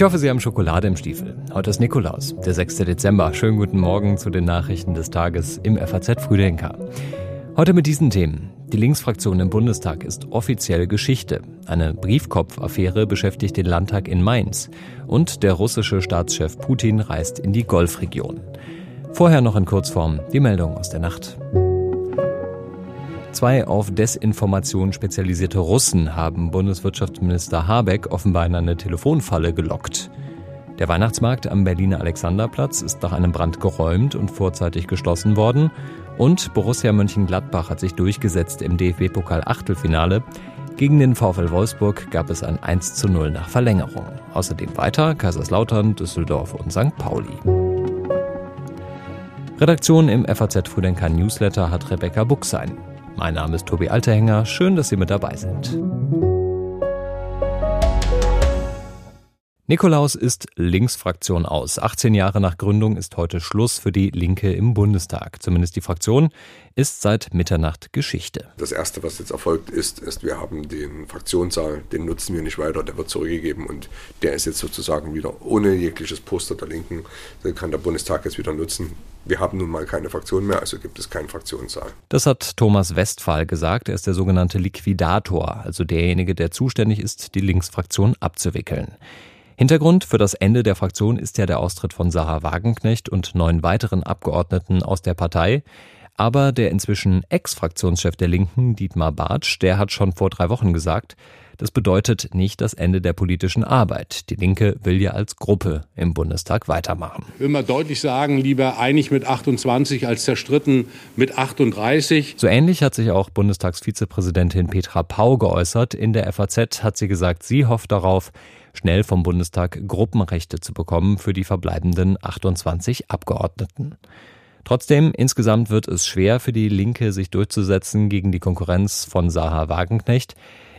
Ich hoffe, Sie haben Schokolade im Stiefel. Heute ist Nikolaus, der 6. Dezember. Schönen guten Morgen zu den Nachrichten des Tages im FAZ Frühdenker. Heute mit diesen Themen. Die Linksfraktion im Bundestag ist offiziell Geschichte. Eine Briefkopfaffäre beschäftigt den Landtag in Mainz. Und der russische Staatschef Putin reist in die Golfregion. Vorher noch in Kurzform die Meldung aus der Nacht. Zwei auf Desinformation spezialisierte Russen haben Bundeswirtschaftsminister Habeck offenbar in eine Telefonfalle gelockt. Der Weihnachtsmarkt am Berliner Alexanderplatz ist nach einem Brand geräumt und vorzeitig geschlossen worden. Und Borussia Mönchengladbach hat sich durchgesetzt im DFB-Pokal-Achtelfinale. Gegen den VfL Wolfsburg gab es ein 1 zu 0 nach Verlängerung. Außerdem weiter Kaiserslautern, Düsseldorf und St. Pauli. Redaktion im FAZ Früdenker Newsletter hat Rebecca Buchsein. Mein Name ist Tobi Alterhänger. Schön, dass Sie mit dabei sind. Nikolaus ist Linksfraktion aus. 18 Jahre nach Gründung ist heute Schluss für die Linke im Bundestag. Zumindest die Fraktion ist seit Mitternacht Geschichte. Das Erste, was jetzt erfolgt ist, ist, wir haben den Fraktionssaal, den nutzen wir nicht weiter, der wird zurückgegeben und der ist jetzt sozusagen wieder ohne jegliches Poster der Linken. Den kann der Bundestag jetzt wieder nutzen. Wir haben nun mal keine Fraktion mehr, also gibt es keinen Fraktionssaal. Das hat Thomas Westphal gesagt. Er ist der sogenannte Liquidator, also derjenige, der zuständig ist, die Linksfraktion abzuwickeln. Hintergrund für das Ende der Fraktion ist ja der Austritt von Sarah Wagenknecht und neun weiteren Abgeordneten aus der Partei. Aber der inzwischen Ex-Fraktionschef der Linken, Dietmar Bartsch, der hat schon vor drei Wochen gesagt, das bedeutet nicht das Ende der politischen Arbeit. Die Linke will ja als Gruppe im Bundestag weitermachen. Ich will mal deutlich sagen, lieber einig mit 28 als zerstritten mit 38. So ähnlich hat sich auch Bundestagsvizepräsidentin Petra Pau geäußert. In der FAZ hat sie gesagt, sie hofft darauf, schnell vom Bundestag Gruppenrechte zu bekommen für die verbleibenden 28 Abgeordneten. Trotzdem, insgesamt wird es schwer für die Linke, sich durchzusetzen gegen die Konkurrenz von Saha Wagenknecht.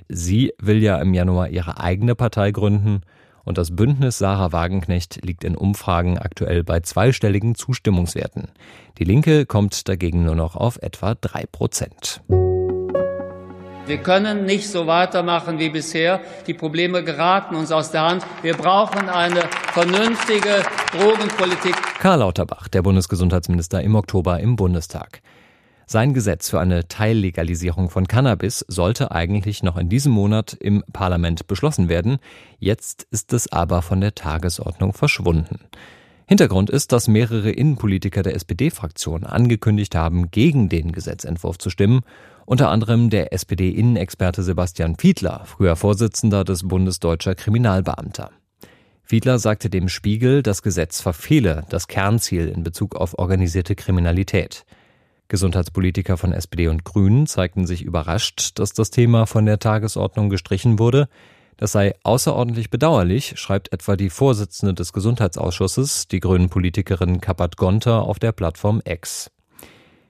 Sie will ja im Januar ihre eigene Partei gründen und das Bündnis Sarah Wagenknecht liegt in Umfragen aktuell bei zweistelligen Zustimmungswerten. Die Linke kommt dagegen nur noch auf etwa drei Prozent. Wir können nicht so weitermachen wie bisher. Die Probleme geraten uns aus der Hand. Wir brauchen eine vernünftige Drogenpolitik. Karl Lauterbach, der Bundesgesundheitsminister im Oktober im Bundestag. Sein Gesetz für eine Teillegalisierung von Cannabis sollte eigentlich noch in diesem Monat im Parlament beschlossen werden. Jetzt ist es aber von der Tagesordnung verschwunden. Hintergrund ist, dass mehrere Innenpolitiker der SPD-Fraktion angekündigt haben, gegen den Gesetzentwurf zu stimmen unter anderem der SPD-Innenexperte Sebastian Fiedler, früher Vorsitzender des Bundesdeutscher Kriminalbeamter. Fiedler sagte dem Spiegel, das Gesetz verfehle das Kernziel in Bezug auf organisierte Kriminalität. Gesundheitspolitiker von SPD und Grünen zeigten sich überrascht, dass das Thema von der Tagesordnung gestrichen wurde. Das sei außerordentlich bedauerlich, schreibt etwa die Vorsitzende des Gesundheitsausschusses, die grünen Politikerin Kapat Gonter auf der Plattform X.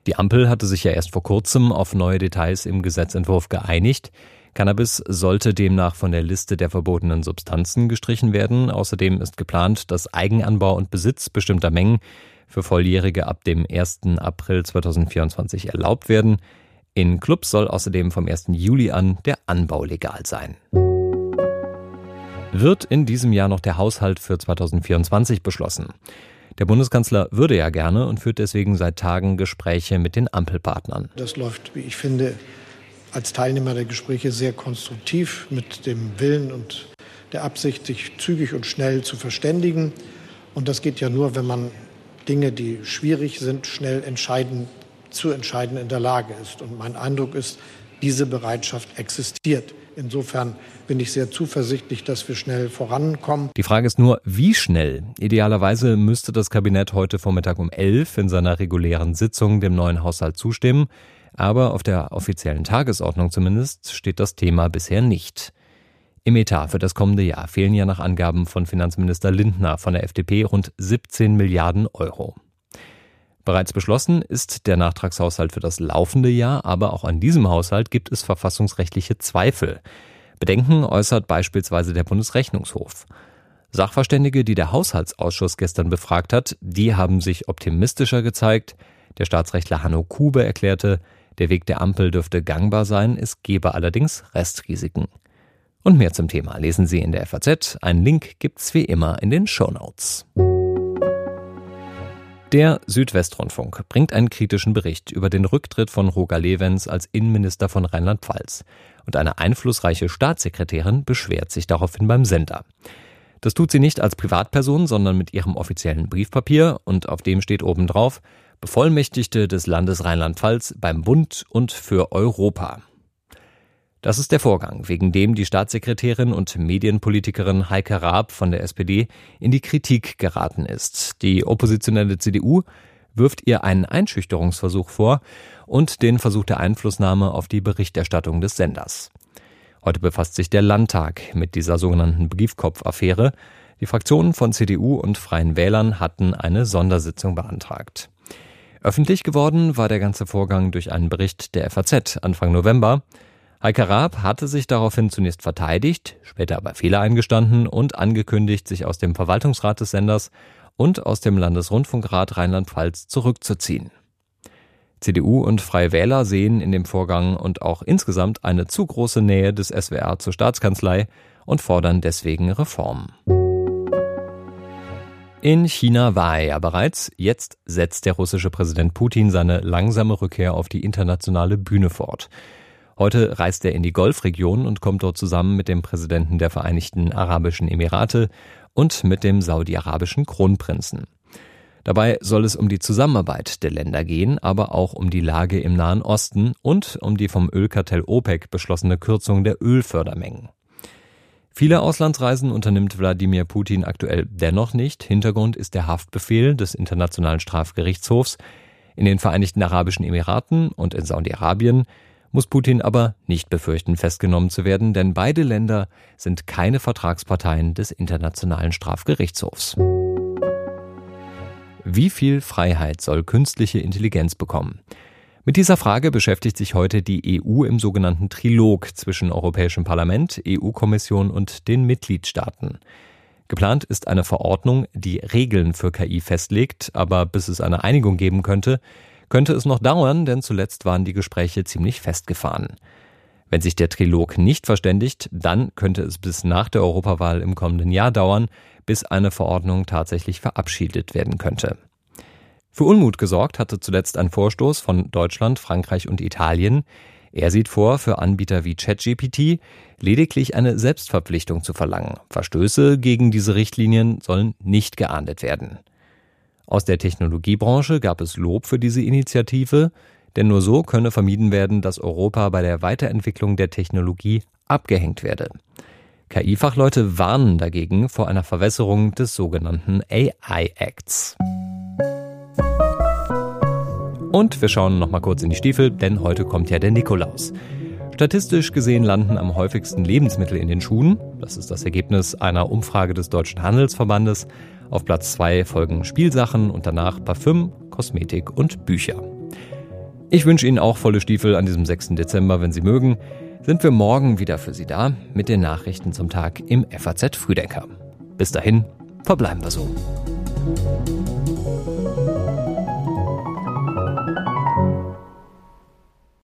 Die Ampel hatte sich ja erst vor kurzem auf neue Details im Gesetzentwurf geeinigt. Cannabis sollte demnach von der Liste der verbotenen Substanzen gestrichen werden. Außerdem ist geplant, dass Eigenanbau und Besitz bestimmter Mengen für Volljährige ab dem 1. April 2024 erlaubt werden. In Clubs soll außerdem vom 1. Juli an der Anbau legal sein. Wird in diesem Jahr noch der Haushalt für 2024 beschlossen? Der Bundeskanzler würde ja gerne und führt deswegen seit Tagen Gespräche mit den Ampelpartnern. Das läuft, wie ich finde, als Teilnehmer der Gespräche sehr konstruktiv mit dem Willen und der Absicht, sich zügig und schnell zu verständigen. Und das geht ja nur, wenn man Dinge, die schwierig sind, schnell entscheiden, zu entscheiden in der Lage ist. Und mein Eindruck ist, diese Bereitschaft existiert. Insofern bin ich sehr zuversichtlich, dass wir schnell vorankommen. Die Frage ist nur, wie schnell? Idealerweise müsste das Kabinett heute Vormittag um elf in seiner regulären Sitzung dem neuen Haushalt zustimmen. Aber auf der offiziellen Tagesordnung zumindest steht das Thema bisher nicht. Im Etat für das kommende Jahr fehlen ja nach Angaben von Finanzminister Lindner von der FDP rund 17 Milliarden Euro. Bereits beschlossen ist der Nachtragshaushalt für das laufende Jahr, aber auch an diesem Haushalt gibt es verfassungsrechtliche Zweifel. Bedenken äußert beispielsweise der Bundesrechnungshof. Sachverständige, die der Haushaltsausschuss gestern befragt hat, die haben sich optimistischer gezeigt. Der Staatsrechtler Hanno Kube erklärte, der Weg der Ampel dürfte gangbar sein, es gebe allerdings Restrisiken. Und mehr zum Thema lesen Sie in der FAZ. Einen Link gibt's wie immer in den Show Notes. Der Südwestrundfunk bringt einen kritischen Bericht über den Rücktritt von Roger Levens als Innenminister von Rheinland-Pfalz. Und eine einflussreiche Staatssekretärin beschwert sich daraufhin beim Sender. Das tut sie nicht als Privatperson, sondern mit ihrem offiziellen Briefpapier und auf dem steht oben drauf Bevollmächtigte des Landes Rheinland-Pfalz beim Bund und für Europa. Das ist der Vorgang, wegen dem die Staatssekretärin und Medienpolitikerin Heike Raab von der SPD in die Kritik geraten ist. Die oppositionelle CDU wirft ihr einen Einschüchterungsversuch vor und den Versuch der Einflussnahme auf die Berichterstattung des Senders. Heute befasst sich der Landtag mit dieser sogenannten Briefkopf-Affäre. Die Fraktionen von CDU und Freien Wählern hatten eine Sondersitzung beantragt. Öffentlich geworden war der ganze Vorgang durch einen Bericht der FAZ Anfang November. Heike Raab hatte sich daraufhin zunächst verteidigt, später aber Fehler eingestanden und angekündigt, sich aus dem Verwaltungsrat des Senders und aus dem Landesrundfunkrat Rheinland-Pfalz zurückzuziehen. CDU und Freie Wähler sehen in dem Vorgang und auch insgesamt eine zu große Nähe des SWR zur Staatskanzlei und fordern deswegen Reformen. In China war er ja bereits. Jetzt setzt der russische Präsident Putin seine langsame Rückkehr auf die internationale Bühne fort. Heute reist er in die Golfregion und kommt dort zusammen mit dem Präsidenten der Vereinigten Arabischen Emirate und mit dem saudi-arabischen Kronprinzen. Dabei soll es um die Zusammenarbeit der Länder gehen, aber auch um die Lage im Nahen Osten und um die vom Ölkartell OPEC beschlossene Kürzung der Ölfördermengen. Viele Auslandsreisen unternimmt Wladimir Putin aktuell dennoch nicht. Hintergrund ist der Haftbefehl des Internationalen Strafgerichtshofs. In den Vereinigten Arabischen Emiraten und in Saudi-Arabien muss Putin aber nicht befürchten, festgenommen zu werden, denn beide Länder sind keine Vertragsparteien des Internationalen Strafgerichtshofs. Wie viel Freiheit soll künstliche Intelligenz bekommen? Mit dieser Frage beschäftigt sich heute die EU im sogenannten Trilog zwischen Europäischem Parlament, EU-Kommission und den Mitgliedstaaten. Geplant ist eine Verordnung, die Regeln für KI festlegt, aber bis es eine Einigung geben könnte, könnte es noch dauern, denn zuletzt waren die Gespräche ziemlich festgefahren. Wenn sich der Trilog nicht verständigt, dann könnte es bis nach der Europawahl im kommenden Jahr dauern, bis eine Verordnung tatsächlich verabschiedet werden könnte. Für Unmut gesorgt hatte zuletzt ein Vorstoß von Deutschland, Frankreich und Italien. Er sieht vor, für Anbieter wie ChatGPT lediglich eine Selbstverpflichtung zu verlangen. Verstöße gegen diese Richtlinien sollen nicht geahndet werden. Aus der Technologiebranche gab es Lob für diese Initiative, denn nur so könne vermieden werden, dass Europa bei der Weiterentwicklung der Technologie abgehängt werde. KI-Fachleute warnen dagegen vor einer Verwässerung des sogenannten AI Acts. Und wir schauen noch mal kurz in die Stiefel, denn heute kommt ja der Nikolaus. Statistisch gesehen landen am häufigsten Lebensmittel in den Schuhen. Das ist das Ergebnis einer Umfrage des Deutschen Handelsverbandes. Auf Platz zwei folgen Spielsachen und danach Parfüm, Kosmetik und Bücher. Ich wünsche Ihnen auch volle Stiefel an diesem 6. Dezember, wenn Sie mögen. Sind wir morgen wieder für Sie da mit den Nachrichten zum Tag im FAZ Frühdenker. Bis dahin, verbleiben wir so.